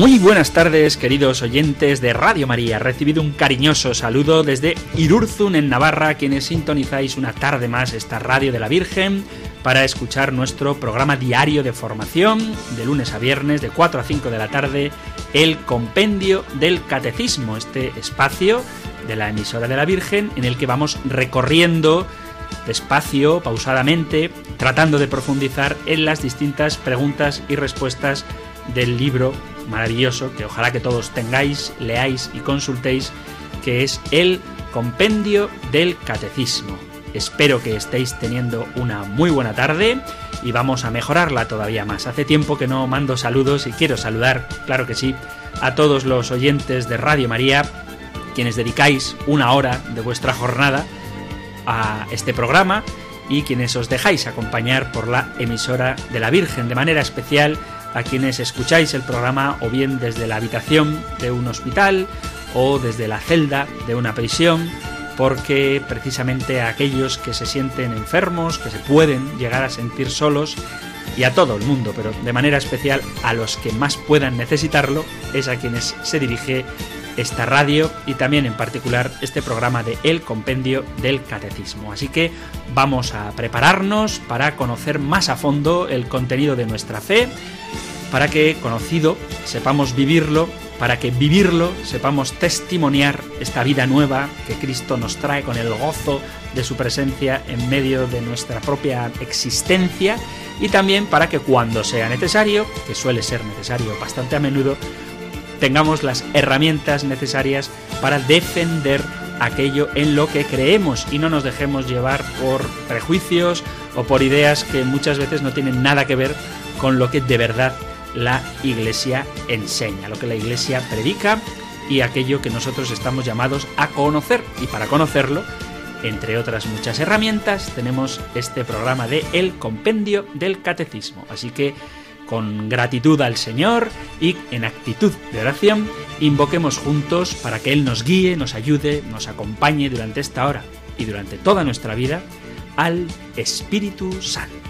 Muy buenas tardes, queridos oyentes de Radio María. Recibido un cariñoso saludo desde Irurzun, en Navarra, quienes sintonizáis una tarde más esta Radio de la Virgen para escuchar nuestro programa diario de formación de lunes a viernes de 4 a 5 de la tarde, el Compendio del Catecismo, este espacio de la emisora de la Virgen en el que vamos recorriendo despacio, pausadamente, tratando de profundizar en las distintas preguntas y respuestas del libro maravilloso que ojalá que todos tengáis, leáis y consultéis, que es el Compendio del Catecismo. Espero que estéis teniendo una muy buena tarde y vamos a mejorarla todavía más. Hace tiempo que no mando saludos y quiero saludar, claro que sí, a todos los oyentes de Radio María, quienes dedicáis una hora de vuestra jornada a este programa y quienes os dejáis acompañar por la emisora de la Virgen de manera especial a quienes escucháis el programa o bien desde la habitación de un hospital o desde la celda de una prisión, porque precisamente a aquellos que se sienten enfermos, que se pueden llegar a sentir solos, y a todo el mundo, pero de manera especial a los que más puedan necesitarlo, es a quienes se dirige esta radio y también en particular este programa de El Compendio del Catecismo. Así que vamos a prepararnos para conocer más a fondo el contenido de nuestra fe, para que conocido sepamos vivirlo, para que vivirlo sepamos testimoniar esta vida nueva que Cristo nos trae con el gozo de su presencia en medio de nuestra propia existencia y también para que cuando sea necesario, que suele ser necesario bastante a menudo, tengamos las herramientas necesarias para defender aquello en lo que creemos y no nos dejemos llevar por prejuicios o por ideas que muchas veces no tienen nada que ver con lo que de verdad la Iglesia enseña, lo que la Iglesia predica y aquello que nosotros estamos llamados a conocer. Y para conocerlo, entre otras muchas herramientas, tenemos este programa de El Compendio del Catecismo. Así que con gratitud al Señor y en actitud de oración, invoquemos juntos para que Él nos guíe, nos ayude, nos acompañe durante esta hora y durante toda nuestra vida al Espíritu Santo.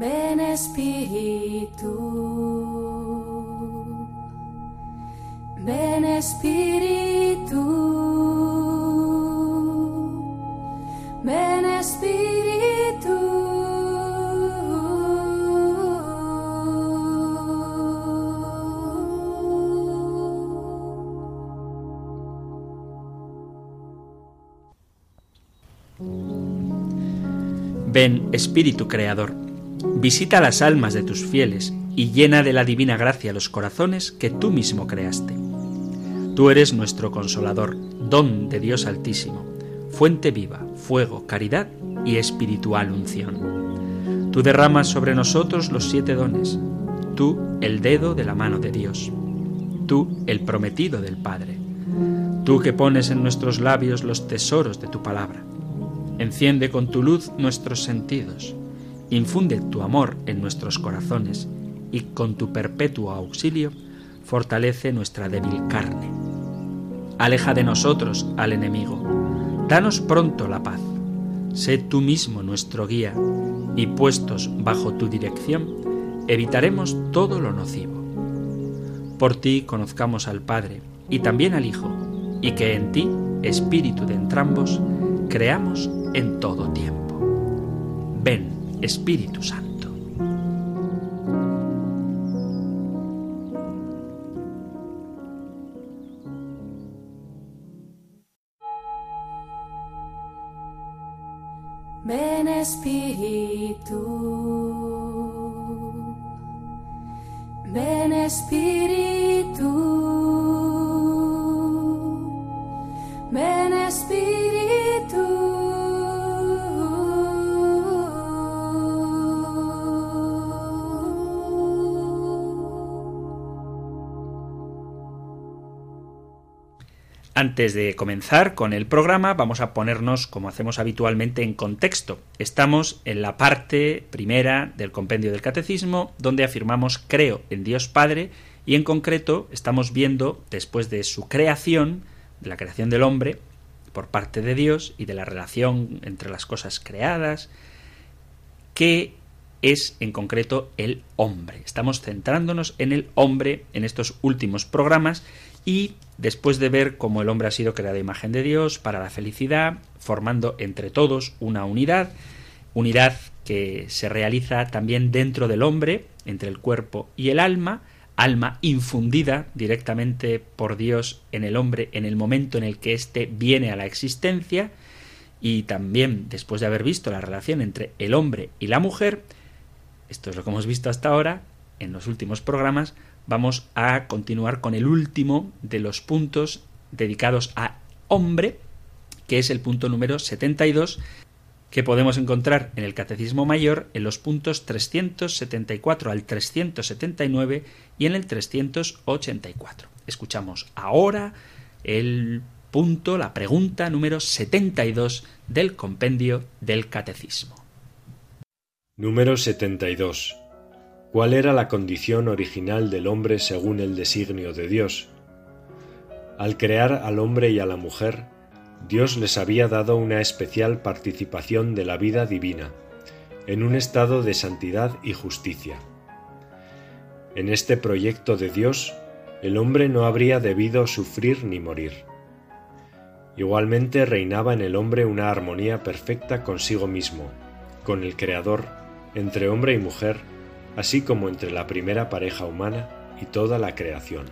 Ven Espíritu, ven Espíritu, ven Espíritu. Ven Espíritu Creador, visita las almas de tus fieles y llena de la divina gracia los corazones que tú mismo creaste. Tú eres nuestro consolador, don de Dios Altísimo, fuente viva, fuego, caridad y espiritual unción. Tú derramas sobre nosotros los siete dones, tú el dedo de la mano de Dios, tú el prometido del Padre, tú que pones en nuestros labios los tesoros de tu palabra. Enciende con tu luz nuestros sentidos, infunde tu amor en nuestros corazones y con tu perpetuo auxilio fortalece nuestra débil carne. Aleja de nosotros al enemigo, danos pronto la paz. Sé tú mismo nuestro guía y puestos bajo tu dirección, evitaremos todo lo nocivo. Por ti conozcamos al Padre y también al Hijo, y que en ti, Espíritu de entrambos, creamos en todo tiempo. Ven, Espíritu Santo. Antes de comenzar con el programa, vamos a ponernos, como hacemos habitualmente, en contexto. Estamos en la parte primera del compendio del Catecismo, donde afirmamos creo en Dios Padre, y en concreto estamos viendo, después de su creación, de la creación del hombre, por parte de Dios y de la relación entre las cosas creadas, qué es en concreto el hombre. Estamos centrándonos en el hombre en estos últimos programas y después de ver cómo el hombre ha sido creado imagen de Dios para la felicidad, formando entre todos una unidad, unidad que se realiza también dentro del hombre, entre el cuerpo y el alma, alma infundida directamente por Dios en el hombre en el momento en el que éste viene a la existencia, y también después de haber visto la relación entre el hombre y la mujer, esto es lo que hemos visto hasta ahora en los últimos programas, vamos a continuar con el último de los puntos dedicados a hombre, que es el punto número 72, que podemos encontrar en el Catecismo Mayor en los puntos 374 al 379 y en el 384. Escuchamos ahora el punto, la pregunta número 72 del compendio del Catecismo. Número 72. ¿Cuál era la condición original del hombre según el designio de Dios? Al crear al hombre y a la mujer, Dios les había dado una especial participación de la vida divina, en un estado de santidad y justicia. En este proyecto de Dios, el hombre no habría debido sufrir ni morir. Igualmente reinaba en el hombre una armonía perfecta consigo mismo, con el Creador, entre hombre y mujer, así como entre la primera pareja humana y toda la creación.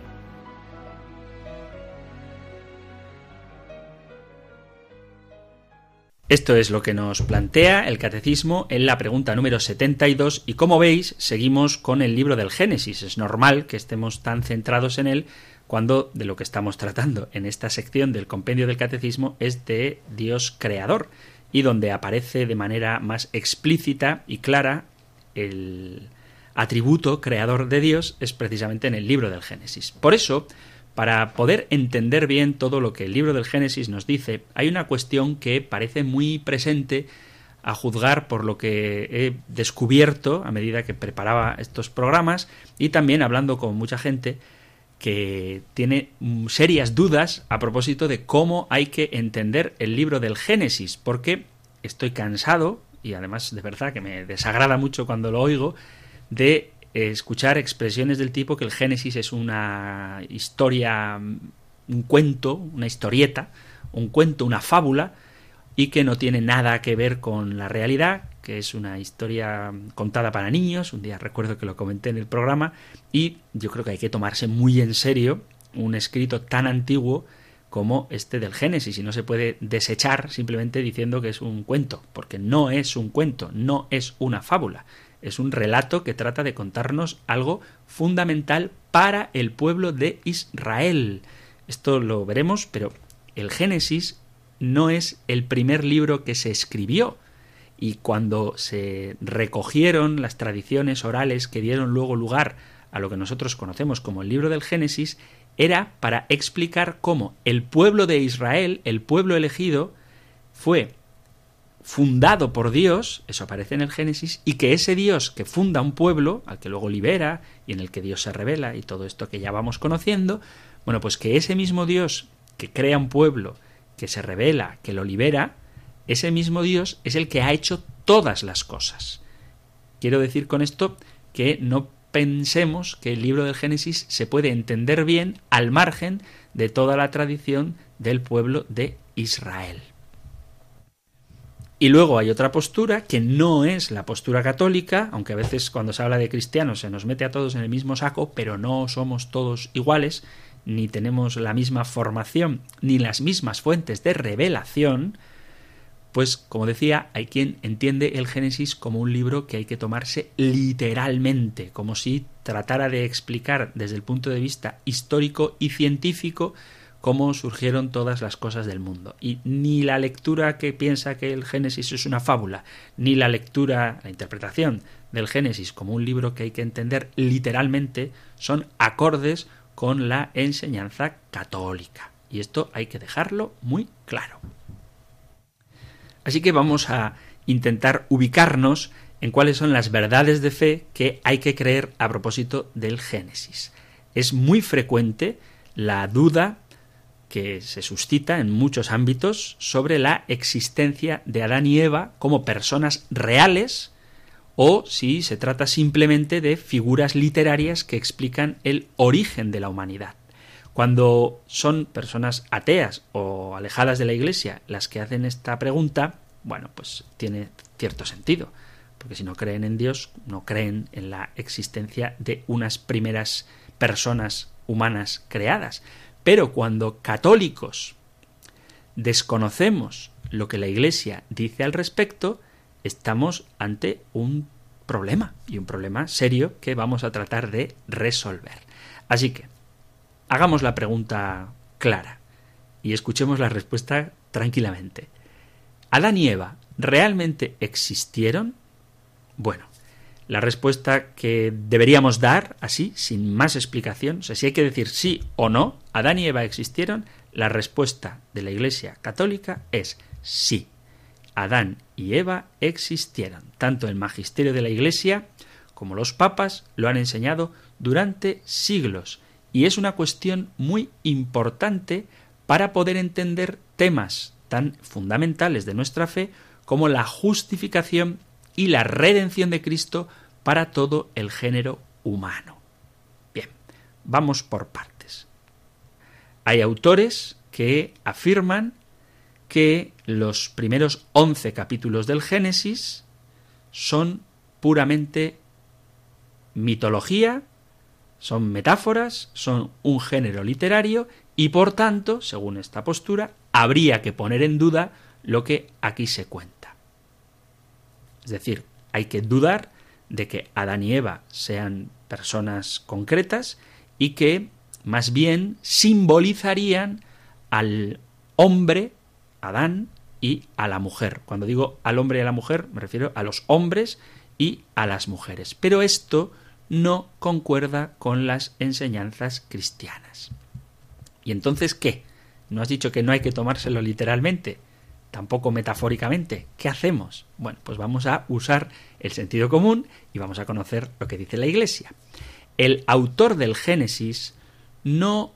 Esto es lo que nos plantea el Catecismo en la pregunta número 72 y como veis seguimos con el libro del Génesis. Es normal que estemos tan centrados en él cuando de lo que estamos tratando en esta sección del compendio del Catecismo es de Dios creador y donde aparece de manera más explícita y clara el, atributo creador de Dios es precisamente en el libro del Génesis. Por eso, para poder entender bien todo lo que el libro del Génesis nos dice, hay una cuestión que parece muy presente a juzgar por lo que he descubierto a medida que preparaba estos programas y también hablando con mucha gente que tiene serias dudas a propósito de cómo hay que entender el libro del Génesis, porque estoy cansado, y además de verdad que me desagrada mucho cuando lo oigo, de escuchar expresiones del tipo que el Génesis es una historia, un cuento, una historieta, un cuento, una fábula, y que no tiene nada que ver con la realidad, que es una historia contada para niños, un día recuerdo que lo comenté en el programa, y yo creo que hay que tomarse muy en serio un escrito tan antiguo como este del Génesis y no se puede desechar simplemente diciendo que es un cuento, porque no es un cuento, no es una fábula, es un relato que trata de contarnos algo fundamental para el pueblo de Israel. Esto lo veremos, pero el Génesis no es el primer libro que se escribió. Y cuando se recogieron las tradiciones orales que dieron luego lugar a lo que nosotros conocemos como el libro del Génesis, era para explicar cómo el pueblo de Israel, el pueblo elegido, fue fundado por Dios, eso aparece en el Génesis, y que ese Dios que funda un pueblo, al que luego libera, y en el que Dios se revela, y todo esto que ya vamos conociendo, bueno, pues que ese mismo Dios que crea un pueblo, que se revela, que lo libera, ese mismo Dios es el que ha hecho todas las cosas. Quiero decir con esto que no pensemos que el libro del Génesis se puede entender bien al margen de toda la tradición del pueblo de Israel. Y luego hay otra postura que no es la postura católica, aunque a veces cuando se habla de cristianos se nos mete a todos en el mismo saco, pero no somos todos iguales, ni tenemos la misma formación, ni las mismas fuentes de revelación, pues como decía, hay quien entiende el Génesis como un libro que hay que tomarse literalmente, como si tratara de explicar desde el punto de vista histórico y científico cómo surgieron todas las cosas del mundo. Y ni la lectura que piensa que el Génesis es una fábula, ni la lectura, la interpretación del Génesis como un libro que hay que entender literalmente, son acordes con la enseñanza católica. Y esto hay que dejarlo muy claro. Así que vamos a intentar ubicarnos en cuáles son las verdades de fe que hay que creer a propósito del Génesis. Es muy frecuente la duda que se suscita en muchos ámbitos sobre la existencia de Adán y Eva como personas reales o si se trata simplemente de figuras literarias que explican el origen de la humanidad. Cuando son personas ateas o alejadas de la Iglesia las que hacen esta pregunta, bueno, pues tiene cierto sentido, porque si no creen en Dios, no creen en la existencia de unas primeras personas humanas creadas. Pero cuando católicos desconocemos lo que la Iglesia dice al respecto, estamos ante un problema, y un problema serio que vamos a tratar de resolver. Así que, hagamos la pregunta clara y escuchemos la respuesta tranquilamente. ¿Adán y Eva realmente existieron? Bueno, la respuesta que deberíamos dar, así, sin más explicación, o sea, si hay que decir sí o no, Adán y Eva existieron, la respuesta de la Iglesia Católica es sí. Adán y Eva existieron. Tanto el magisterio de la Iglesia como los papas lo han enseñado durante siglos. Y es una cuestión muy importante para poder entender temas tan fundamentales de nuestra fe como la justificación y la redención de Cristo para todo el género humano. Bien, vamos por partes. Hay autores que afirman que los primeros once capítulos del Génesis son puramente mitología, son metáforas, son un género literario y por tanto, según esta postura, habría que poner en duda lo que aquí se cuenta. Es decir, hay que dudar de que Adán y Eva sean personas concretas y que más bien simbolizarían al hombre, Adán, y a la mujer. Cuando digo al hombre y a la mujer, me refiero a los hombres y a las mujeres. Pero esto no concuerda con las enseñanzas cristianas. ¿Y entonces qué? ¿No has dicho que no hay que tomárselo literalmente? Tampoco metafóricamente. ¿Qué hacemos? Bueno, pues vamos a usar el sentido común y vamos a conocer lo que dice la Iglesia. El autor del Génesis no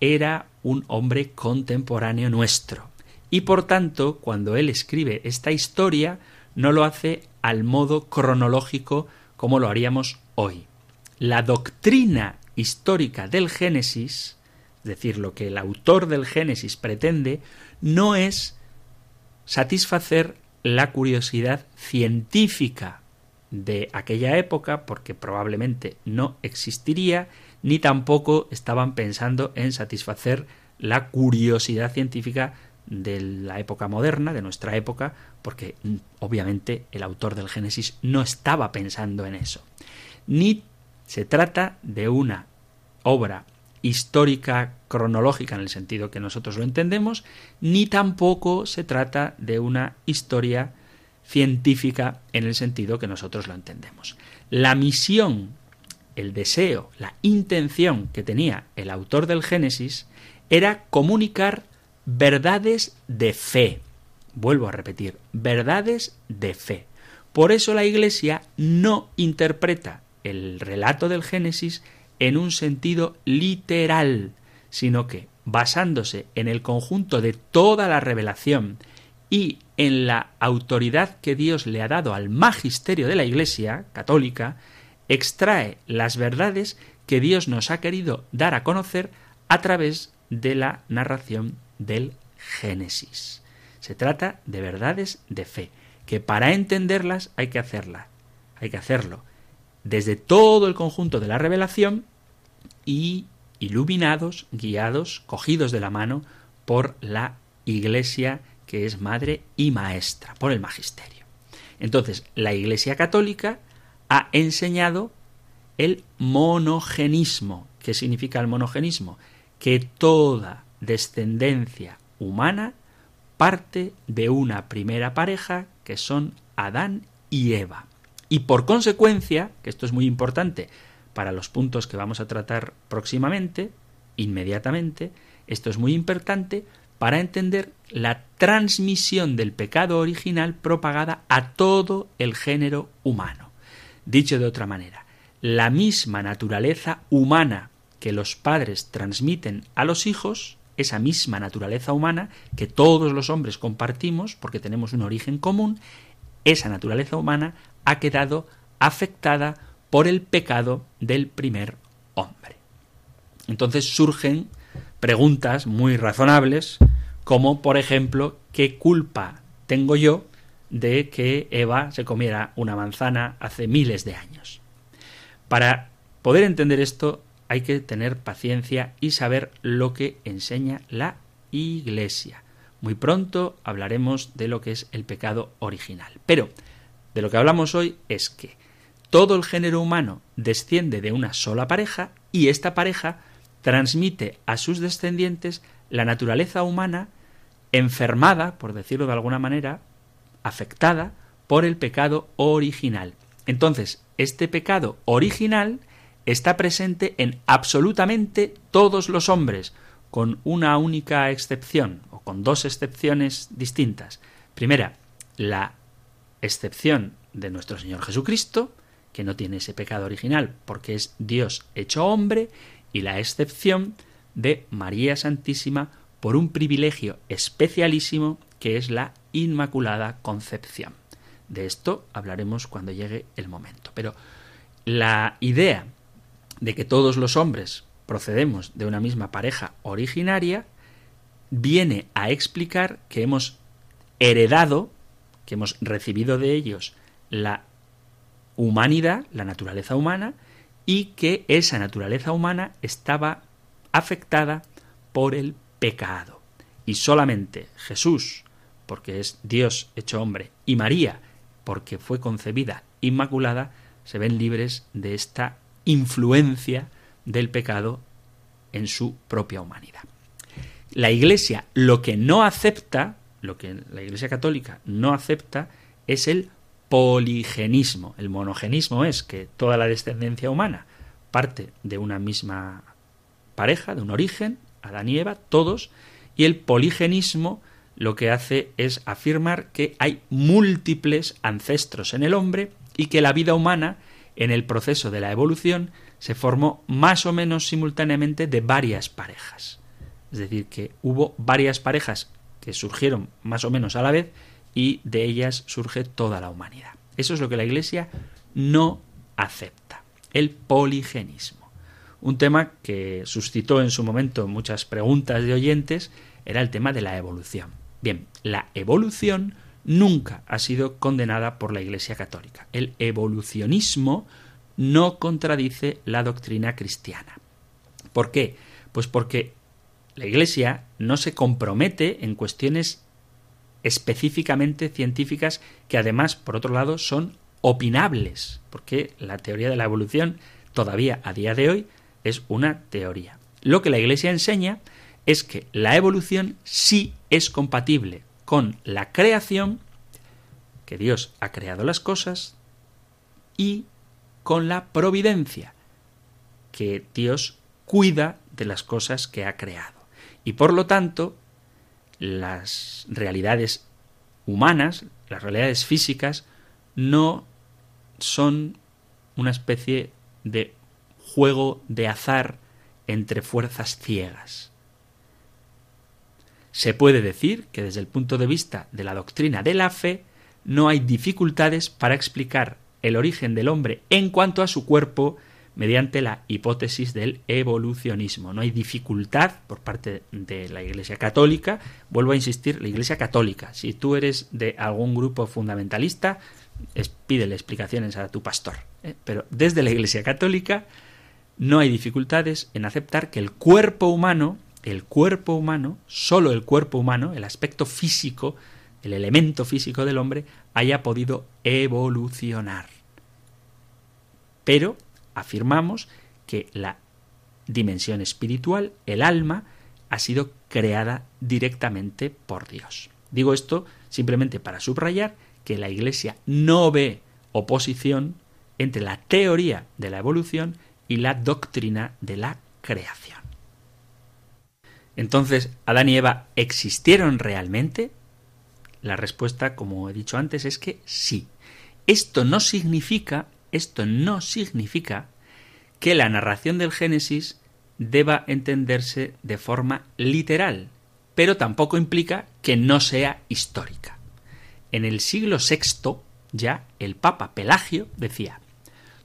era un hombre contemporáneo nuestro. Y por tanto, cuando él escribe esta historia, no lo hace al modo cronológico como lo haríamos hoy. La doctrina histórica del Génesis, es decir, lo que el autor del Génesis pretende, no es satisfacer la curiosidad científica de aquella época, porque probablemente no existiría, ni tampoco estaban pensando en satisfacer la curiosidad científica de la época moderna, de nuestra época, porque mm, obviamente el autor del Génesis no estaba pensando en eso. Ni se trata de una obra histórica cronológica en el sentido que nosotros lo entendemos, ni tampoco se trata de una historia científica en el sentido que nosotros lo entendemos. La misión, el deseo, la intención que tenía el autor del Génesis era comunicar verdades de fe. Vuelvo a repetir, verdades de fe. Por eso la Iglesia no interpreta el relato del Génesis en un sentido literal, sino que, basándose en el conjunto de toda la revelación y en la autoridad que Dios le ha dado al magisterio de la Iglesia católica, extrae las verdades que Dios nos ha querido dar a conocer a través de la narración del Génesis. Se trata de verdades de fe, que para entenderlas hay que hacerla, hay que hacerlo desde todo el conjunto de la revelación y iluminados, guiados, cogidos de la mano por la Iglesia que es madre y maestra, por el magisterio. Entonces, la Iglesia católica ha enseñado el monogenismo. ¿Qué significa el monogenismo? Que toda descendencia humana parte de una primera pareja que son Adán y Eva. Y por consecuencia, que esto es muy importante para los puntos que vamos a tratar próximamente, inmediatamente, Esto es muy importante para entender la transmisión del pecado original propagada a todo el género humano. Dicho de otra manera, la misma naturaleza humana que los padres transmiten a los hijos, esa misma naturaleza humana que todos los hombres compartimos porque tenemos un origen común, esa naturaleza humana ha quedado afectada por el pecado del primer hombre. Entonces surgen preguntas muy razonables, como por ejemplo, ¿qué culpa tengo yo de que Eva se comiera una manzana hace miles de años? Para poder entender esto hay que tener paciencia y saber lo que enseña la Iglesia. Muy pronto hablaremos de lo que es el pecado original. Pero de lo que hablamos hoy es que todo el género humano desciende de una sola pareja y esta pareja transmite a sus descendientes la naturaleza humana enfermada, por decirlo de alguna manera, afectada por el pecado original. Entonces, este pecado original está presente en absolutamente todos los hombres, con una única excepción, o con dos excepciones distintas. Primera, la excepción de nuestro Señor Jesucristo, que no tiene ese pecado original porque es Dios hecho hombre, y la excepción de María Santísima por un privilegio especialísimo que es la Inmaculada Concepción. De esto hablaremos cuando llegue el momento. Pero la idea de que todos los hombres procedemos de una misma pareja originaria viene a explicar que hemos heredado, que hemos recibido de ellos la humanidad, la naturaleza humana, y que esa naturaleza humana estaba afectada por el pecado. Y solamente Jesús, porque es Dios hecho hombre, y María, porque fue concebida inmaculada, se ven libres de esta influencia del pecado en su propia humanidad. La Iglesia lo que no acepta, lo que la Iglesia católica no acepta, es el poligenismo. El monogenismo es que toda la descendencia humana parte de una misma pareja, de un origen, Adán y Eva, todos, y el poligenismo lo que hace es afirmar que hay múltiples ancestros en el hombre y que la vida humana, en el proceso de la evolución, se formó más o menos simultáneamente de varias parejas. Es decir, que hubo varias parejas que surgieron más o menos a la vez y de ellas surge toda la humanidad. Eso es lo que la Iglesia no acepta, el poligenismo. Un tema que suscitó en su momento muchas preguntas de oyentes era el tema de la evolución. Bien, la evolución nunca ha sido condenada por la Iglesia Católica. El evolucionismo no contradice la doctrina cristiana. ¿Por qué? Pues porque la Iglesia no se compromete en cuestiones específicamente científicas que además, por otro lado, son opinables, porque la teoría de la evolución todavía a día de hoy es una teoría. Lo que la Iglesia enseña es que la evolución sí es compatible con la creación, que Dios ha creado las cosas, y con la providencia, que Dios cuida de las cosas que ha creado. Y por lo tanto, las realidades humanas, las realidades físicas, no son una especie de juego de azar entre fuerzas ciegas. Se puede decir que desde el punto de vista de la doctrina de la fe no hay dificultades para explicar el origen del hombre en cuanto a su cuerpo mediante la hipótesis del evolucionismo. No hay dificultad por parte de la Iglesia Católica. Vuelvo a insistir, la Iglesia Católica. Si tú eres de algún grupo fundamentalista, pídele explicaciones a tu pastor. ¿eh? Pero desde la Iglesia Católica no hay dificultades en aceptar que el cuerpo humano, el cuerpo humano, solo el cuerpo humano, el aspecto físico, el elemento físico del hombre, haya podido evolucionar. Pero afirmamos que la dimensión espiritual, el alma, ha sido creada directamente por Dios. Digo esto simplemente para subrayar que la Iglesia no ve oposición entre la teoría de la evolución y la doctrina de la creación. Entonces, ¿Adán y Eva existieron realmente? La respuesta, como he dicho antes, es que sí. Esto no significa, esto no significa que la narración del Génesis deba entenderse de forma literal, pero tampoco implica que no sea histórica. En el siglo VI, ya el Papa Pelagio decía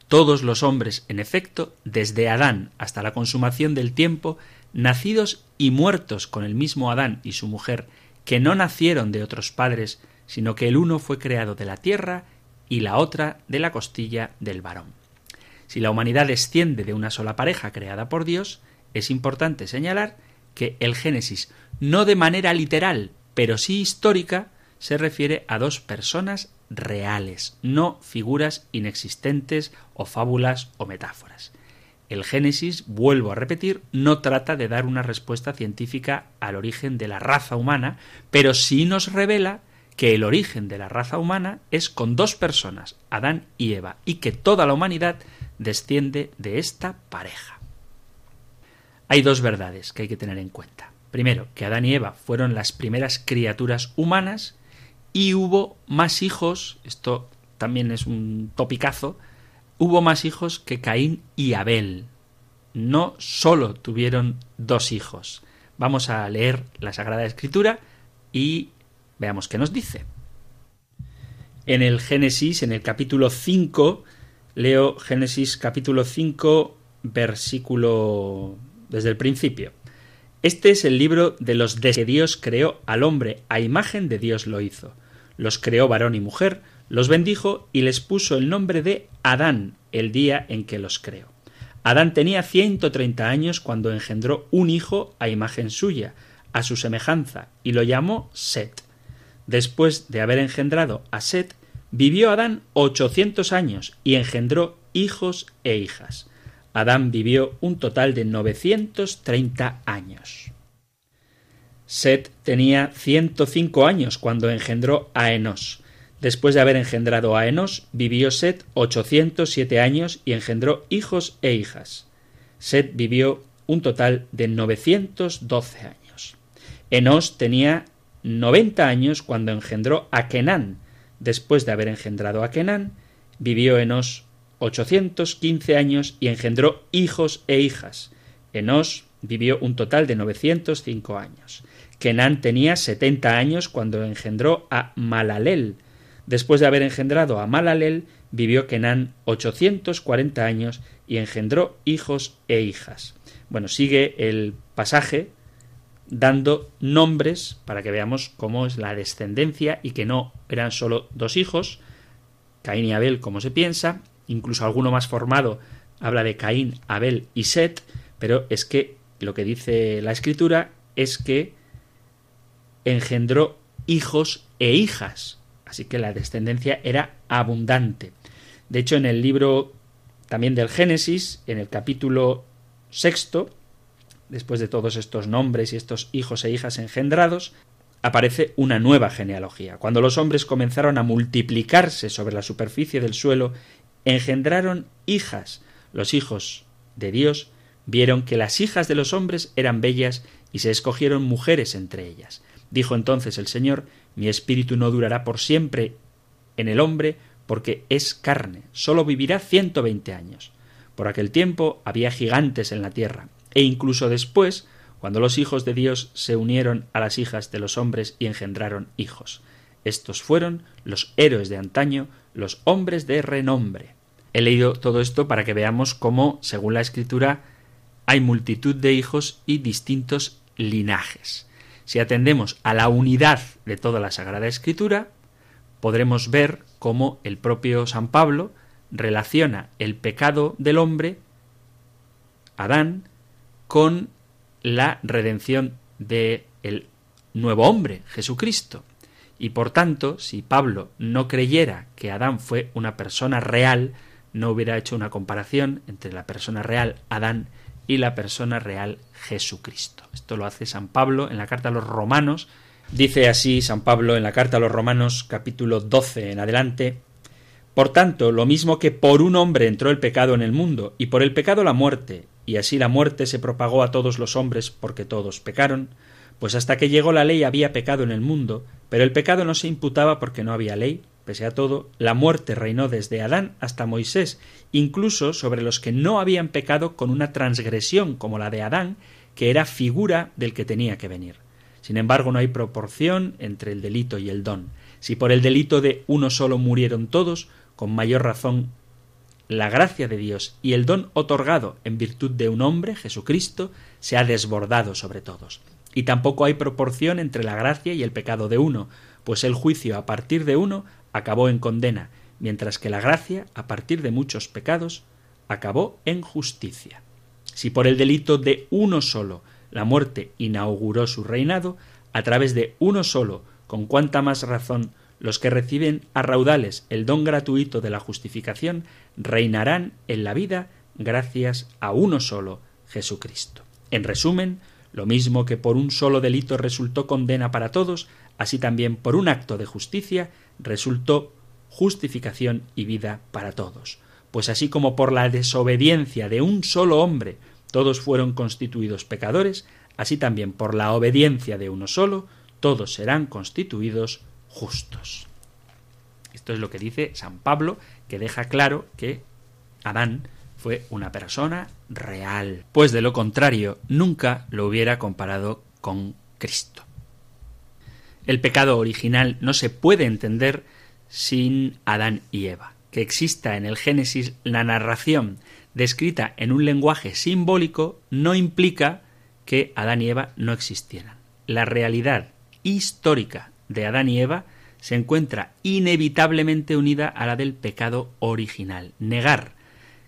Todos los hombres, en efecto, desde Adán hasta la consumación del tiempo, nacidos y muertos con el mismo Adán y su mujer, que no nacieron de otros padres, sino que el uno fue creado de la tierra y la otra de la costilla del varón. Si la humanidad desciende de una sola pareja creada por Dios, es importante señalar que el Génesis, no de manera literal, pero sí histórica, se refiere a dos personas reales, no figuras inexistentes o fábulas o metáforas. El Génesis, vuelvo a repetir, no trata de dar una respuesta científica al origen de la raza humana, pero sí nos revela que el origen de la raza humana es con dos personas, Adán y Eva, y que toda la humanidad desciende de esta pareja. Hay dos verdades que hay que tener en cuenta. Primero, que Adán y Eva fueron las primeras criaturas humanas y hubo más hijos, esto también es un topicazo, hubo más hijos que Caín y Abel. No solo tuvieron dos hijos. Vamos a leer la Sagrada Escritura y veamos qué nos dice. En el Génesis, en el capítulo 5, leo Génesis capítulo 5, versículo desde el principio. Este es el libro de los de que Dios creó al hombre, a imagen de Dios lo hizo. Los creó varón y mujer, los bendijo y les puso el nombre de Adán el día en que los creó. Adán tenía ciento treinta años cuando engendró un hijo a imagen suya, a su semejanza, y lo llamó Set. Después de haber engendrado a Set, vivió Adán ochocientos años y engendró hijos e hijas. Adán vivió un total de 930 años. Set tenía 105 años cuando engendró a Enos. Después de haber engendrado a Enos, vivió Set 807 años y engendró hijos e hijas. Set vivió un total de 912 años. Enos tenía 90 años cuando engendró a Kenán. Después de haber engendrado a Kenán, vivió Enos 815 años y engendró hijos e hijas. Enos vivió un total de 905 años. Kenán tenía 70 años cuando engendró a Malalel. Después de haber engendrado a Malalel, vivió Kenán 840 años y engendró hijos e hijas. Bueno, sigue el pasaje dando nombres para que veamos cómo es la descendencia y que no eran solo dos hijos, Caín y Abel como se piensa, incluso alguno más formado habla de Caín, Abel y Set, pero es que lo que dice la escritura es que engendró hijos e hijas, así que la descendencia era abundante. De hecho, en el libro también del Génesis, en el capítulo sexto, después de todos estos nombres y estos hijos e hijas engendrados, aparece una nueva genealogía. Cuando los hombres comenzaron a multiplicarse sobre la superficie del suelo engendraron hijas. Los hijos de Dios vieron que las hijas de los hombres eran bellas y se escogieron mujeres entre ellas. Dijo entonces el Señor, mi espíritu no durará por siempre en el hombre, porque es carne, sólo vivirá ciento veinte años. Por aquel tiempo había gigantes en la tierra, e incluso después, cuando los hijos de Dios se unieron a las hijas de los hombres y engendraron hijos. Estos fueron los héroes de antaño, los hombres de renombre. He leído todo esto para que veamos cómo, según la escritura, hay multitud de hijos y distintos linajes. Si atendemos a la unidad de toda la Sagrada Escritura, podremos ver cómo el propio San Pablo relaciona el pecado del hombre, Adán, con la redención del nuevo hombre, Jesucristo. Y por tanto, si Pablo no creyera que Adán fue una persona real, no hubiera hecho una comparación entre la persona real Adán y la persona real Jesucristo. Esto lo hace San Pablo en la carta a los romanos. Dice así San Pablo en la carta a los romanos capítulo 12 en adelante. Por tanto, lo mismo que por un hombre entró el pecado en el mundo, y por el pecado la muerte, y así la muerte se propagó a todos los hombres porque todos pecaron, pues hasta que llegó la ley había pecado en el mundo, pero el pecado no se imputaba porque no había ley, pese a todo, la muerte reinó desde Adán hasta Moisés, incluso sobre los que no habían pecado con una transgresión como la de Adán, que era figura del que tenía que venir. Sin embargo, no hay proporción entre el delito y el don. Si por el delito de uno solo murieron todos, con mayor razón la gracia de Dios y el don otorgado en virtud de un hombre, Jesucristo, se ha desbordado sobre todos. Y tampoco hay proporción entre la gracia y el pecado de uno, pues el juicio a partir de uno acabó en condena, mientras que la gracia, a partir de muchos pecados, acabó en justicia. Si por el delito de uno solo la muerte inauguró su reinado, a través de uno solo, con cuánta más razón los que reciben a raudales el don gratuito de la justificación reinarán en la vida gracias a uno solo, Jesucristo. En resumen, lo mismo que por un solo delito resultó condena para todos, así también por un acto de justicia resultó justificación y vida para todos. Pues así como por la desobediencia de un solo hombre todos fueron constituidos pecadores, así también por la obediencia de uno solo todos serán constituidos justos. Esto es lo que dice San Pablo, que deja claro que Adán fue una persona real, pues de lo contrario nunca lo hubiera comparado con Cristo. El pecado original no se puede entender sin Adán y Eva. Que exista en el Génesis la narración descrita en un lenguaje simbólico no implica que Adán y Eva no existieran. La realidad histórica de Adán y Eva se encuentra inevitablemente unida a la del pecado original. Negar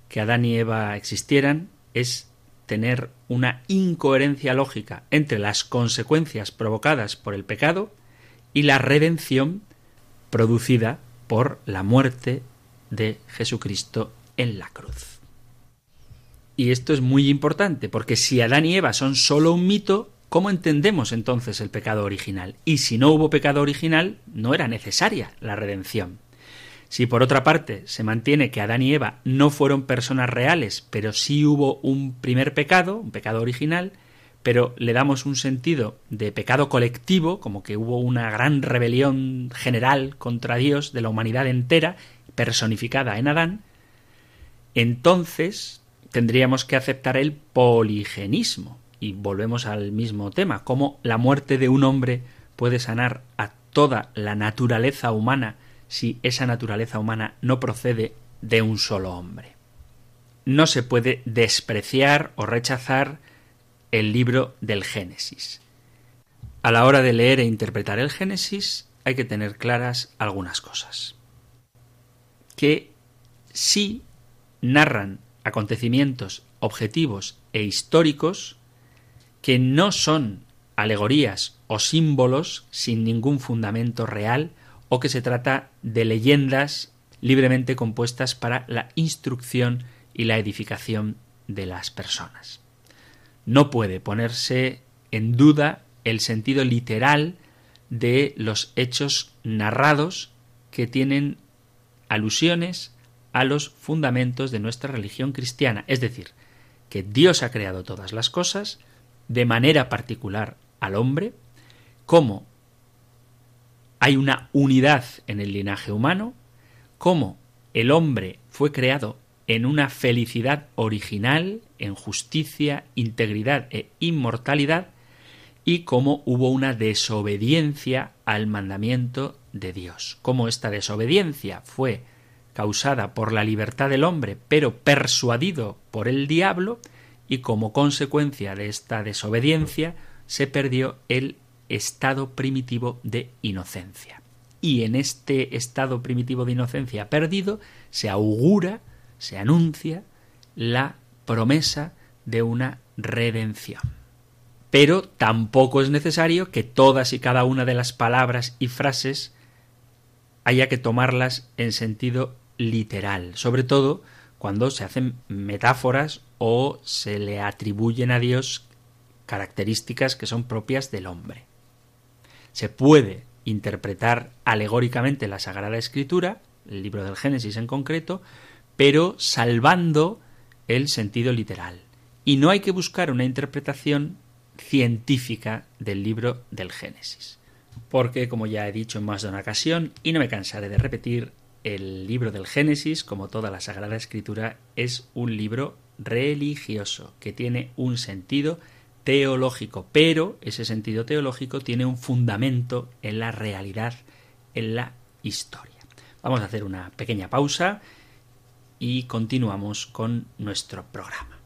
que Adán y Eva existieran es tener una incoherencia lógica entre las consecuencias provocadas por el pecado y la redención producida por la muerte de Jesucristo en la cruz. Y esto es muy importante, porque si Adán y Eva son solo un mito, ¿cómo entendemos entonces el pecado original? Y si no hubo pecado original, no era necesaria la redención. Si por otra parte se mantiene que Adán y Eva no fueron personas reales, pero sí hubo un primer pecado, un pecado original, pero le damos un sentido de pecado colectivo, como que hubo una gran rebelión general contra Dios de la humanidad entera, personificada en Adán, entonces tendríamos que aceptar el poligenismo. Y volvemos al mismo tema, cómo la muerte de un hombre puede sanar a toda la naturaleza humana si esa naturaleza humana no procede de un solo hombre. No se puede despreciar o rechazar el libro del Génesis. A la hora de leer e interpretar el Génesis hay que tener claras algunas cosas. Que sí narran acontecimientos objetivos e históricos que no son alegorías o símbolos sin ningún fundamento real o que se trata de leyendas libremente compuestas para la instrucción y la edificación de las personas. No puede ponerse en duda el sentido literal de los hechos narrados que tienen alusiones a los fundamentos de nuestra religión cristiana, es decir, que Dios ha creado todas las cosas, de manera particular al hombre, cómo hay una unidad en el linaje humano, cómo el hombre fue creado en una felicidad original, en justicia, integridad e inmortalidad, y cómo hubo una desobediencia al mandamiento de Dios. Cómo esta desobediencia fue causada por la libertad del hombre, pero persuadido por el diablo, y como consecuencia de esta desobediencia se perdió el estado primitivo de inocencia. Y en este estado primitivo de inocencia perdido se augura, se anuncia la promesa de una redención. Pero tampoco es necesario que todas y cada una de las palabras y frases haya que tomarlas en sentido literal, sobre todo cuando se hacen metáforas o se le atribuyen a Dios características que son propias del hombre. Se puede interpretar alegóricamente la Sagrada Escritura, el libro del Génesis en concreto, pero salvando el sentido literal. y no hay que buscar una interpretación científica del libro del Génesis. Porque, como ya he dicho en más de una ocasión, y no me cansaré de repetir, el libro del Génesis, como toda la Sagrada Escritura, es un libro religioso, que tiene un sentido teológico, pero ese sentido teológico tiene un fundamento en la realidad, en la historia. Vamos a hacer una pequeña pausa y continuamos con nuestro programa.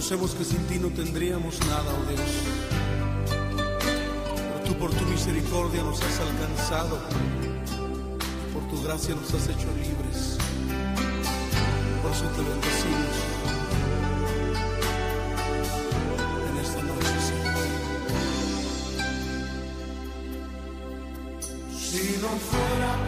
Reconocemos que sin ti no tendríamos nada, oh Dios. Pero tú por tu misericordia nos has alcanzado, por tu gracia nos has hecho libres. Por eso te bendecimos. Si no fuera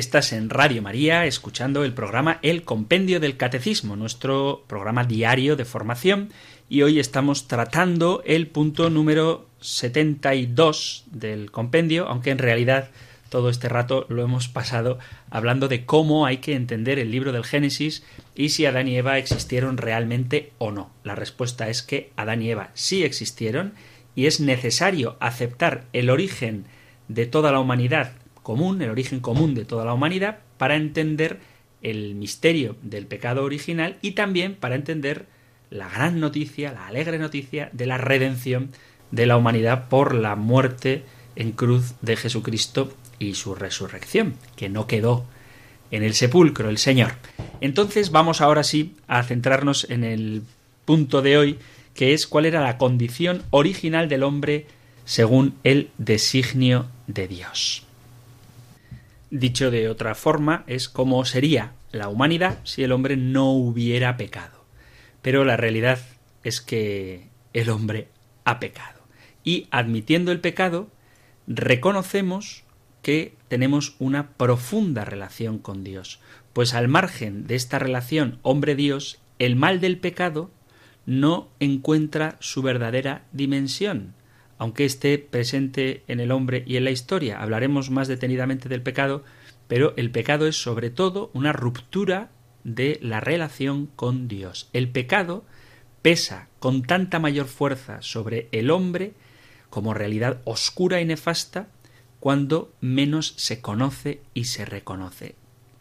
Estás en Radio María escuchando el programa El Compendio del Catecismo, nuestro programa diario de formación, y hoy estamos tratando el punto número 72 del compendio, aunque en realidad todo este rato lo hemos pasado hablando de cómo hay que entender el libro del Génesis y si Adán y Eva existieron realmente o no. La respuesta es que Adán y Eva sí existieron y es necesario aceptar el origen de toda la humanidad común, el origen común de toda la humanidad, para entender el misterio del pecado original y también para entender la gran noticia, la alegre noticia de la redención de la humanidad por la muerte en cruz de Jesucristo y su resurrección, que no quedó en el sepulcro el Señor. Entonces vamos ahora sí a centrarnos en el punto de hoy, que es cuál era la condición original del hombre según el designio de Dios. Dicho de otra forma, es cómo sería la humanidad si el hombre no hubiera pecado. Pero la realidad es que el hombre ha pecado. Y admitiendo el pecado, reconocemos que tenemos una profunda relación con Dios, pues al margen de esta relación hombre-Dios, el mal del pecado no encuentra su verdadera dimensión, aunque esté presente en el hombre y en la historia. Hablaremos más detenidamente del pecado, pero el pecado es sobre todo una ruptura de la relación con Dios. El pecado pesa con tanta mayor fuerza sobre el hombre como realidad oscura y nefasta cuando menos se conoce y se reconoce.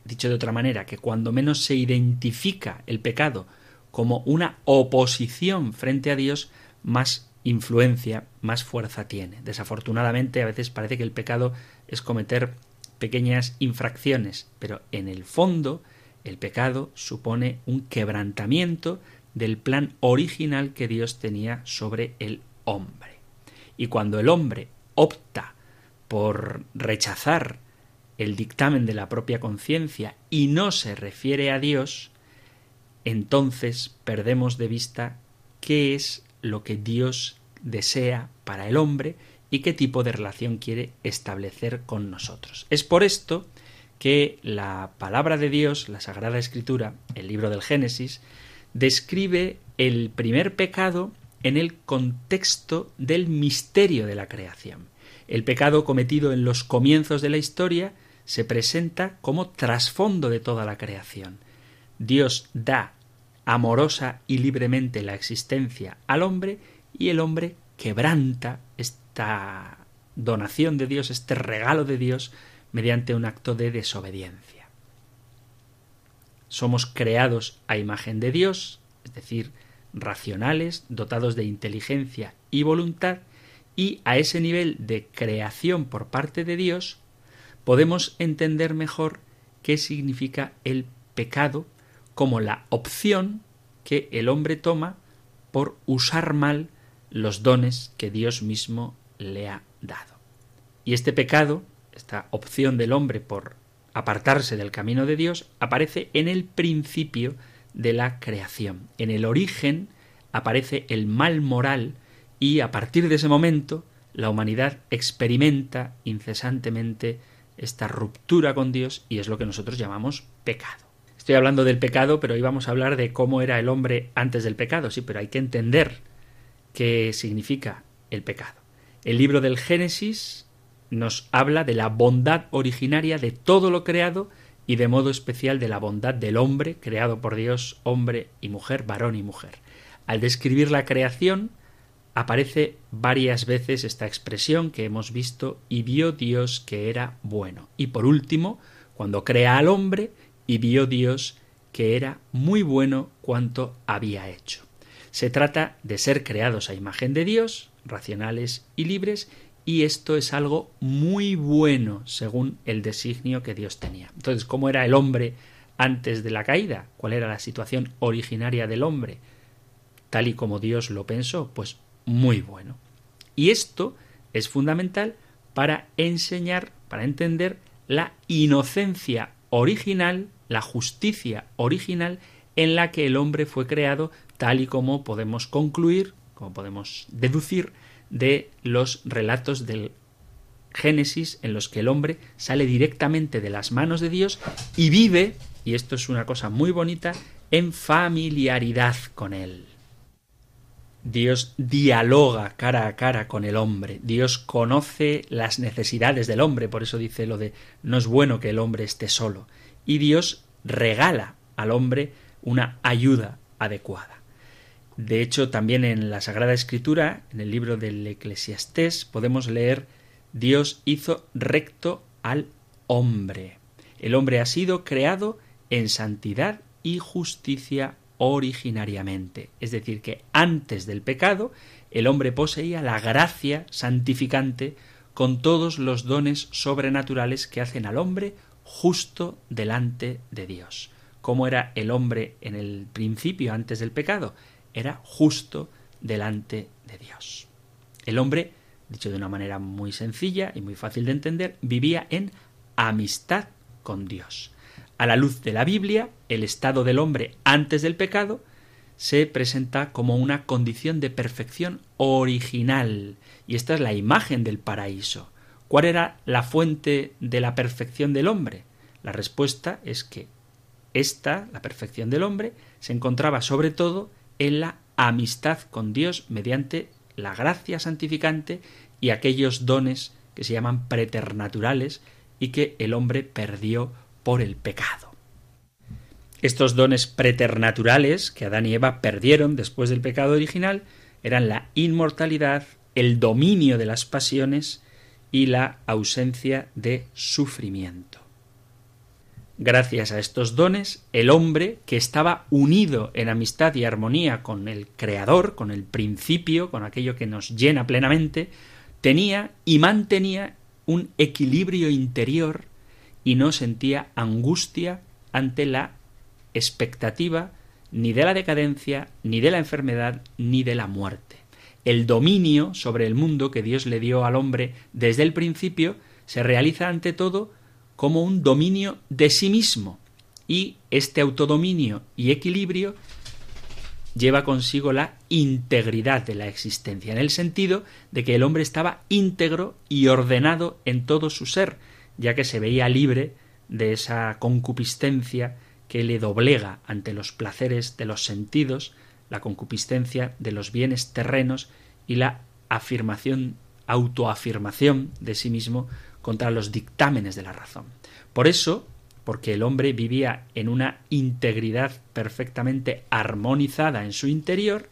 Dicho de otra manera, que cuando menos se identifica el pecado como una oposición frente a Dios, más influencia, más fuerza tiene. Desafortunadamente, a veces parece que el pecado es cometer pequeñas infracciones, pero en el fondo el pecado supone un quebrantamiento del plan original que Dios tenía sobre el hombre. Y cuando el hombre opta por rechazar el dictamen de la propia conciencia y no se refiere a Dios, entonces perdemos de vista qué es lo que Dios desea para el hombre y qué tipo de relación quiere establecer con nosotros. Es por esto que la palabra de Dios, la Sagrada Escritura, el libro del Génesis, describe el primer pecado en el contexto del misterio de la creación. El pecado cometido en los comienzos de la historia se presenta como trasfondo de toda la creación. Dios da amorosa y libremente la existencia al hombre y el hombre quebranta esta donación de Dios, este regalo de Dios, mediante un acto de desobediencia. Somos creados a imagen de Dios, es decir, racionales, dotados de inteligencia y voluntad, y a ese nivel de creación por parte de Dios podemos entender mejor qué significa el pecado como la opción que el hombre toma por usar mal los dones que Dios mismo le ha dado. Y este pecado, esta opción del hombre por apartarse del camino de Dios, aparece en el principio de la creación. En el origen aparece el mal moral y a partir de ese momento la humanidad experimenta incesantemente esta ruptura con Dios y es lo que nosotros llamamos pecado. Estoy hablando del pecado, pero hoy vamos a hablar de cómo era el hombre antes del pecado, sí, pero hay que entender qué significa el pecado. El libro del Génesis nos habla de la bondad originaria de todo lo creado y de modo especial de la bondad del hombre, creado por Dios, hombre y mujer, varón y mujer. Al describir la creación, aparece varias veces esta expresión que hemos visto y vio Dios que era bueno. Y por último, cuando crea al hombre y vio Dios que era muy bueno cuanto había hecho. Se trata de ser creados a imagen de Dios, racionales y libres, y esto es algo muy bueno según el designio que Dios tenía. Entonces, ¿cómo era el hombre antes de la caída? ¿Cuál era la situación originaria del hombre? tal y como Dios lo pensó, pues muy bueno. Y esto es fundamental para enseñar, para entender la inocencia original, la justicia original en la que el hombre fue creado, tal y como podemos concluir, como podemos deducir de los relatos del Génesis en los que el hombre sale directamente de las manos de Dios y vive, y esto es una cosa muy bonita, en familiaridad con Él. Dios dialoga cara a cara con el hombre, Dios conoce las necesidades del hombre, por eso dice lo de no es bueno que el hombre esté solo, y Dios regala al hombre una ayuda adecuada. De hecho, también en la Sagrada Escritura, en el libro del Eclesiastés, podemos leer Dios hizo recto al hombre. El hombre ha sido creado en santidad y justicia originariamente. Es decir, que antes del pecado el hombre poseía la gracia santificante con todos los dones sobrenaturales que hacen al hombre justo delante de Dios. ¿Cómo era el hombre en el principio, antes del pecado? Era justo delante de Dios. El hombre, dicho de una manera muy sencilla y muy fácil de entender, vivía en amistad con Dios. A la luz de la Biblia, el estado del hombre antes del pecado se presenta como una condición de perfección original, y esta es la imagen del paraíso. ¿Cuál era la fuente de la perfección del hombre? La respuesta es que esta, la perfección del hombre, se encontraba sobre todo en la amistad con Dios mediante la gracia santificante y aquellos dones que se llaman preternaturales y que el hombre perdió por el pecado. Estos dones preternaturales que Adán y Eva perdieron después del pecado original eran la inmortalidad, el dominio de las pasiones y la ausencia de sufrimiento. Gracias a estos dones, el hombre, que estaba unido en amistad y armonía con el Creador, con el principio, con aquello que nos llena plenamente, tenía y mantenía un equilibrio interior y no sentía angustia ante la expectativa ni de la decadencia, ni de la enfermedad, ni de la muerte. El dominio sobre el mundo que Dios le dio al hombre desde el principio se realiza ante todo como un dominio de sí mismo. Y este autodominio y equilibrio lleva consigo la integridad de la existencia, en el sentido de que el hombre estaba íntegro y ordenado en todo su ser, ya que se veía libre de esa concupiscencia que le doblega ante los placeres de los sentidos, la concupiscencia de los bienes terrenos y la afirmación, autoafirmación de sí mismo contra los dictámenes de la razón. Por eso, porque el hombre vivía en una integridad perfectamente armonizada en su interior,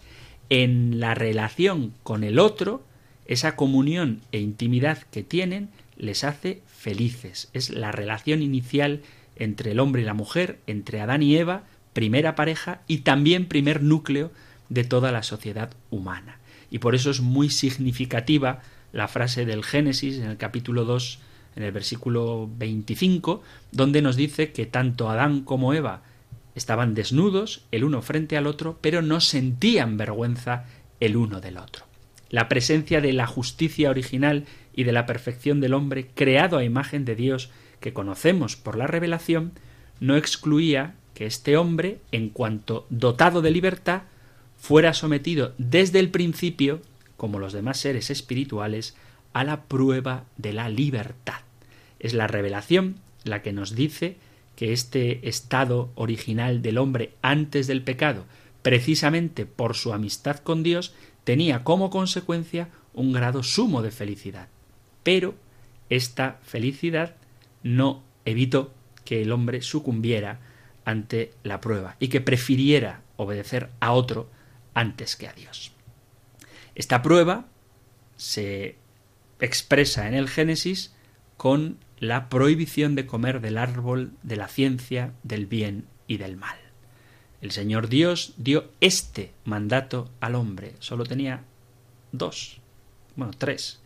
en la relación con el otro, esa comunión e intimidad que tienen les hace felices. Es la relación inicial entre el hombre y la mujer, entre Adán y Eva, primera pareja y también primer núcleo de toda la sociedad humana. Y por eso es muy significativa la frase del Génesis en el capítulo 2, en el versículo 25, donde nos dice que tanto Adán como Eva estaban desnudos el uno frente al otro, pero no sentían vergüenza el uno del otro. La presencia de la justicia original y de la perfección del hombre, creado a imagen de Dios, que conocemos por la revelación, no excluía que este hombre, en cuanto dotado de libertad, fuera sometido desde el principio, como los demás seres espirituales, a la prueba de la libertad. Es la revelación la que nos dice que este estado original del hombre antes del pecado, precisamente por su amistad con Dios, tenía como consecuencia un grado sumo de felicidad. Pero esta felicidad no evitó que el hombre sucumbiera ante la prueba y que prefiriera obedecer a otro antes que a Dios. Esta prueba se expresa en el Génesis con la prohibición de comer del árbol de la ciencia del bien y del mal. El Señor Dios dio este mandato al hombre. Solo tenía dos, bueno, tres.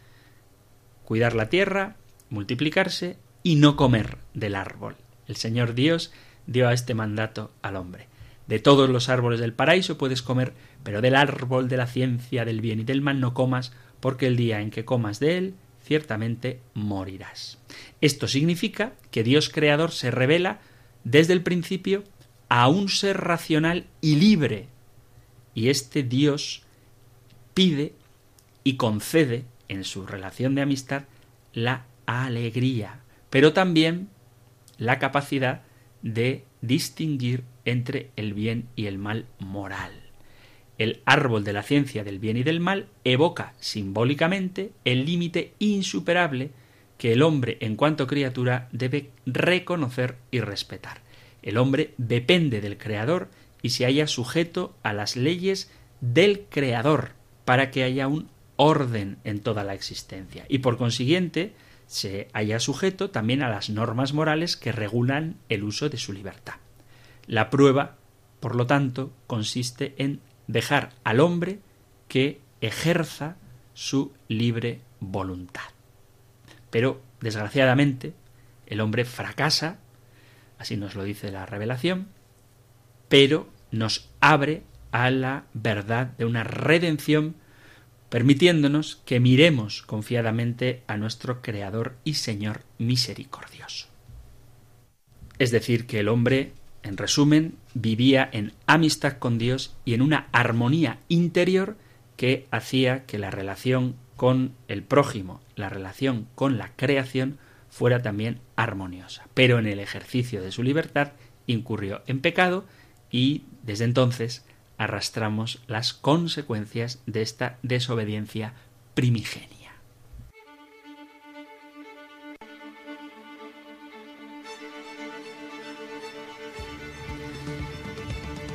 Cuidar la tierra, multiplicarse y no comer del árbol. El Señor Dios dio a este mandato al hombre. De todos los árboles del paraíso puedes comer, pero del árbol de la ciencia del bien y del mal no comas, porque el día en que comas de él, ciertamente morirás. Esto significa que Dios Creador se revela desde el principio a un ser racional y libre. Y este Dios pide y concede en su relación de amistad la alegría, pero también la capacidad de distinguir entre el bien y el mal moral. El árbol de la ciencia del bien y del mal evoca simbólicamente el límite insuperable que el hombre en cuanto criatura debe reconocer y respetar. El hombre depende del Creador y se halla sujeto a las leyes del Creador para que haya un orden en toda la existencia. Y por consiguiente, se haya sujeto también a las normas morales que regulan el uso de su libertad. La prueba, por lo tanto, consiste en dejar al hombre que ejerza su libre voluntad. Pero, desgraciadamente, el hombre fracasa, así nos lo dice la revelación, pero nos abre a la verdad de una redención, permitiéndonos que miremos confiadamente a nuestro Creador y Señor misericordioso. Es decir, que el hombre, en resumen, vivía en amistad con Dios y en una armonía interior que hacía que la relación con el prójimo, la relación con la creación, fuera también armoniosa. Pero en el ejercicio de su libertad incurrió en pecado y desde entonces arrastramos las consecuencias de esta desobediencia primigenia.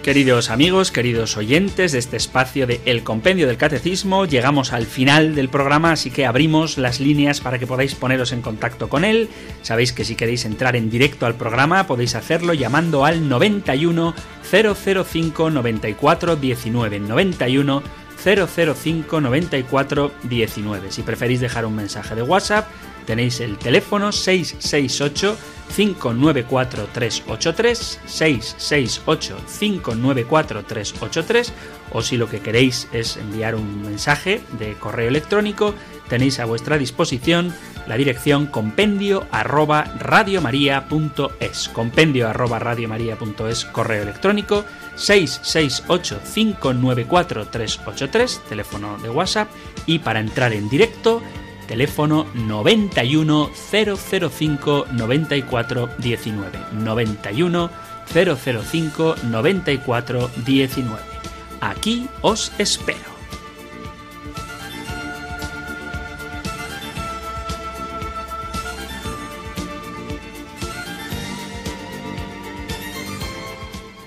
Queridos amigos, queridos oyentes de este espacio de El Compendio del Catecismo, llegamos al final del programa, así que abrimos las líneas para que podáis poneros en contacto con él. Sabéis que si queréis entrar en directo al programa podéis hacerlo llamando al 91 005 94 19 91 005 94 19. Si preferís dejar un mensaje de WhatsApp, tenéis el teléfono 668 594 383 668 594 383 o si lo que queréis es enviar un mensaje de correo electrónico, tenéis a vuestra disposición la dirección compendio arroba radiomaria.es compendio arroba radiomaria.es correo electrónico 668 594 383 teléfono de WhatsApp y para entrar en directo teléfono 91 005 94 19 91 005 94 19. Aquí os espero.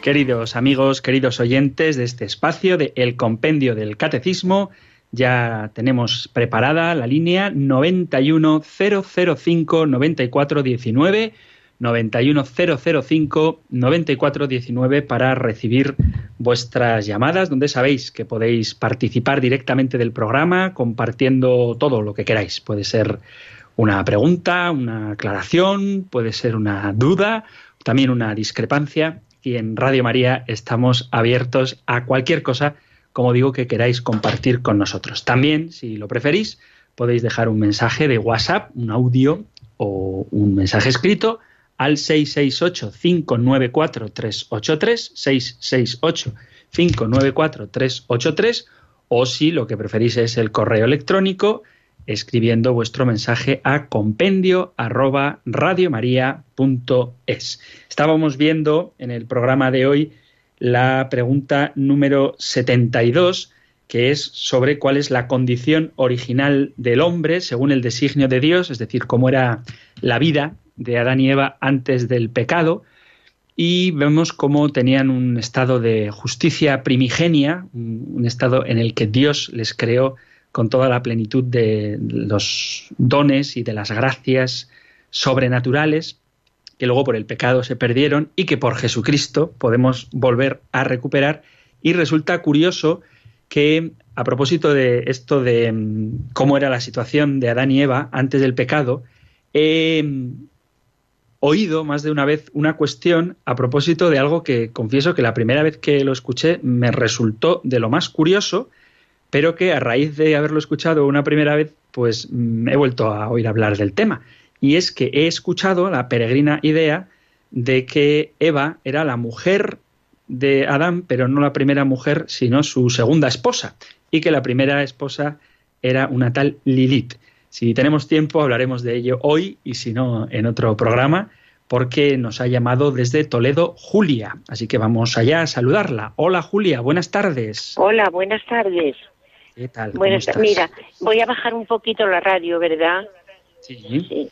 Queridos amigos, queridos oyentes de este espacio de El Compendio del Catecismo, ya tenemos preparada la línea 91005 9419 91005 9419 para recibir vuestras llamadas, donde sabéis que podéis participar directamente del programa compartiendo todo lo que queráis. Puede ser una pregunta, una aclaración, puede ser una duda, también una discrepancia. Y en Radio María estamos abiertos a cualquier cosa como digo, que queráis compartir con nosotros. También, si lo preferís, podéis dejar un mensaje de WhatsApp, un audio o un mensaje escrito al 668-594-383, 668-594-383, o si lo que preferís es el correo electrónico, escribiendo vuestro mensaje a compendio arroba Estábamos viendo en el programa de hoy la pregunta número 72, que es sobre cuál es la condición original del hombre según el designio de Dios, es decir, cómo era la vida de Adán y Eva antes del pecado. Y vemos cómo tenían un estado de justicia primigenia, un estado en el que Dios les creó con toda la plenitud de los dones y de las gracias sobrenaturales, que luego por el pecado se perdieron y que por Jesucristo podemos volver a recuperar. Y resulta curioso que a propósito de esto de mm, cómo era la situación de Adán y Eva antes del pecado, he mm, oído más de una vez una cuestión a propósito de algo que confieso que la primera vez que lo escuché me resultó de lo más curioso, pero que a raíz de haberlo escuchado una primera vez, pues mm, he vuelto a oír hablar del tema y es que he escuchado la peregrina idea de que Eva era la mujer de Adán, pero no la primera mujer, sino su segunda esposa, y que la primera esposa era una tal Lilith. Si tenemos tiempo hablaremos de ello hoy y si no en otro programa porque nos ha llamado desde Toledo Julia. Así que vamos allá a saludarla. Hola Julia, buenas tardes. Hola, buenas tardes. ¿Qué tal? Buenas Mira, voy a bajar un poquito la radio, ¿verdad? Sí. Sí,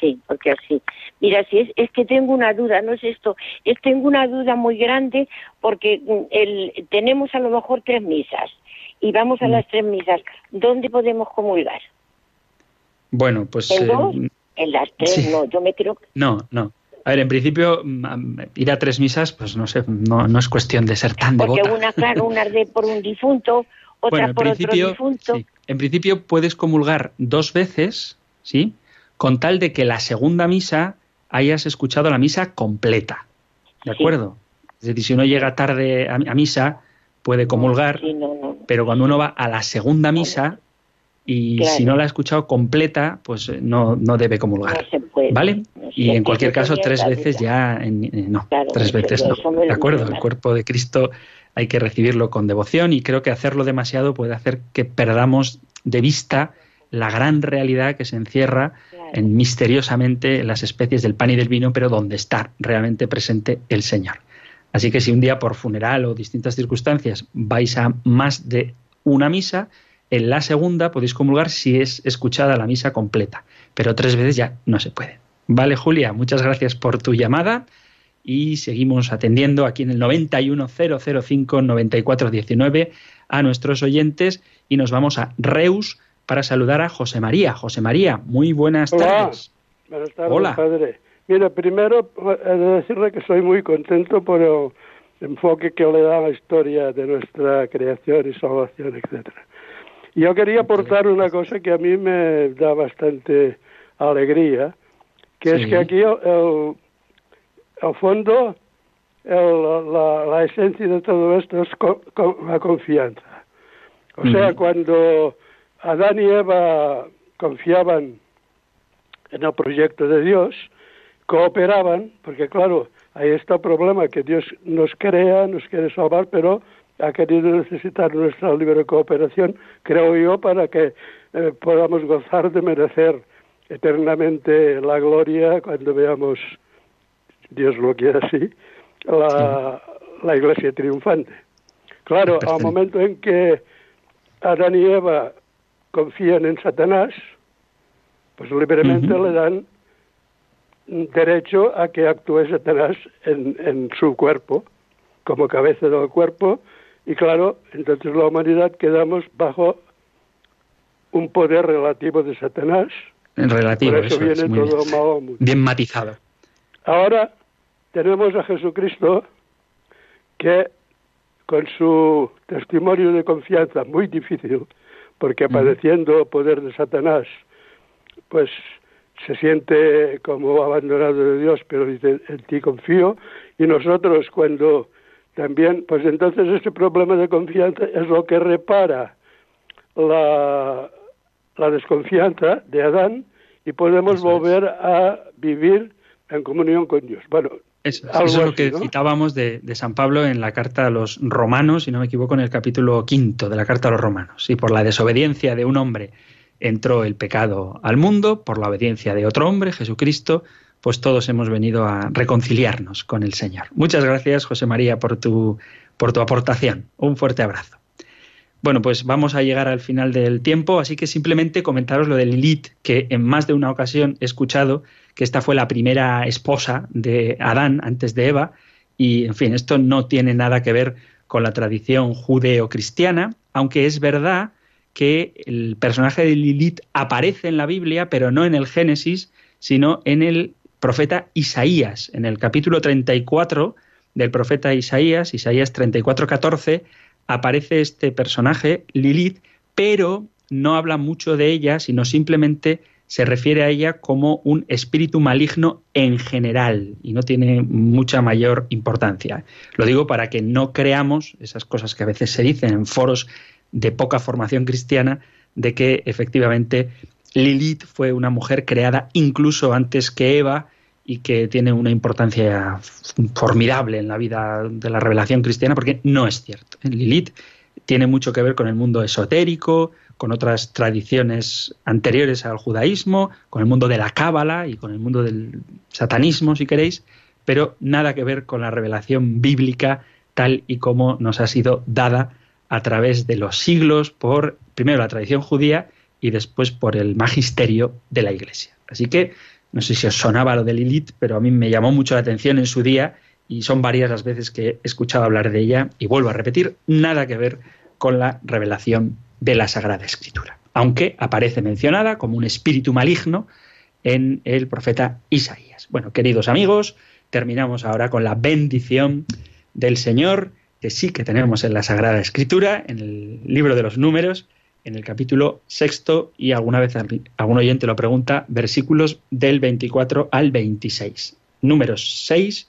sí porque así. Mira, si es, es que tengo una duda, no es esto, es tengo una duda muy grande porque mm, el, tenemos a lo mejor tres misas y vamos a Mm. las tres misas. ¿Dónde podemos comulgar? Bueno, pues... ¿En eh? En las tres, sí. no, yo me creo que no, no. A ver, en principio, mm, ir a tres misas, pues no sé, no, no es cuestión de ser tan porque devota. una, claro, una de por un difunto, otra Bueno, en por otro difunto. sí. en principio puedes comulgar dos veces, ¿sí? Con tal de que la segunda misa hayas escuchado la misa completa. ¿De Sí. acuerdo? Es decir, si uno llega tarde a, a misa, puede comulgar, Sí, no, no. pero cuando uno va a la segunda misa y Claro. si no la ha escuchado completa, pues eh, no, no debe comulgar. No se puede. ¿Vale? Y en cualquier caso, tres veces ya, en- en- no, Claro, tres veces no. ¿De acuerdo? El cuerpo de Cristo hay que recibirlo con devoción y creo que hacerlo demasiado puede hacer que perdamos de vista la gran realidad que se encierra. En misteriosamente las especies del pan y del vino, pero donde está realmente presente el Señor. Así que si un día por funeral o distintas circunstancias vais a más de una misa, en la segunda podéis comulgar si es escuchada la misa completa, pero tres veces ya no se puede. Vale, Julia, muchas gracias por tu llamada y seguimos atendiendo aquí en el 910059419 a nuestros oyentes y nos vamos a Reus para saludar a José María. José María, muy buenas Hola. tardes. Buenas tardes, Hola. padre. Mira, primero he de decirle que estoy muy contento por el enfoque que le da a la historia de nuestra creación y salvación, etcétera. Yo quería aportar una cosa que a mí me da bastante alegría, que Sí. es que aquí el, el- al fondo el- la, la esencia de todo esto es co- co- la confianza. O sea, Ujú. cuando Adán y Eva confiaban en el proyecto de Dios, cooperaban, porque claro, ahí está el problema, que Dios nos crea, nos quiere salvar, pero ha querido necesitar nuestra libre cooperación, creo yo, para que eh, podamos gozar de merecer eternamente la gloria cuando veamos, Dios lo quiere así, la, la iglesia triunfante. Claro, al momento en que Adán y Eva confían en Satanás, pues libremente le dan derecho a que actúe Satanás en, en su cuerpo, como cabeza del cuerpo, y claro, entonces la humanidad quedamos bajo un poder relativo de Satanás, En relativo, por eso, eso es, viene muy todo bien. mundo. Bien matizado. Ahora tenemos a Jesucristo que con su testimonio de confianza muy difícil, porque padeciendo poder de Satanás, pues se siente como abandonado de Dios, pero dice, en ti confío, y nosotros cuando también, pues entonces ese problema de confianza es lo que repara la, la desconfianza de Adán y podemos Eso es. volver a vivir en comunión con Dios. Bueno, Eso, es, Algo eso es lo que ¿no? citábamos de, de San Pablo en la carta a los romanos, si no me equivoco, en el capítulo quinto de la carta a los romanos. Y por la desobediencia de un hombre entró el pecado al mundo, por la obediencia de otro hombre, Jesucristo, pues todos hemos venido a reconciliarnos con el Señor. Muchas gracias, José María, por tu, por tu aportación. Un fuerte abrazo. Bueno, pues vamos a llegar al final del tiempo, así que simplemente comentaros lo de Lilith, que en más de una ocasión he escuchado que esta fue la primera esposa de Adán antes de Eva, y en fin, esto no tiene nada que ver con la tradición judeo-cristiana, aunque es verdad que el personaje de Lilith aparece en la Biblia, pero no en el Génesis, sino en el profeta Isaías, en el capítulo 34 del profeta Isaías, Isaías 34, 14, aparece este personaje, Lilith, pero no habla mucho de ella, sino simplemente se refiere a ella como un espíritu maligno en general y no tiene mucha mayor importancia. Lo digo para que no creamos esas cosas que a veces se dicen en foros de poca formación cristiana, de que efectivamente Lilith fue una mujer creada incluso antes que Eva y que tiene una importancia formidable en la vida de la revelación cristiana, porque no es cierto. Lilith tiene mucho que ver con el mundo esotérico, con otras tradiciones anteriores al judaísmo, con el mundo de la cábala y con el mundo del satanismo, si queréis, pero nada que ver con la revelación bíblica tal y como nos ha sido dada a través de los siglos por primero la tradición judía y después por el magisterio de la Iglesia. Así que no sé si os sonaba lo de Lilith, pero a mí me llamó mucho la atención en su día y son varias las veces que he escuchado hablar de ella y vuelvo a repetir, nada que ver con la revelación de la Sagrada Escritura, aunque aparece mencionada como un espíritu maligno en el profeta Isaías. Bueno, queridos amigos, terminamos ahora con la bendición del Señor, que sí que tenemos en la Sagrada Escritura, en el libro de los números, en el capítulo sexto, y alguna vez algún oyente lo pregunta, versículos del 24 al 26. Números 6,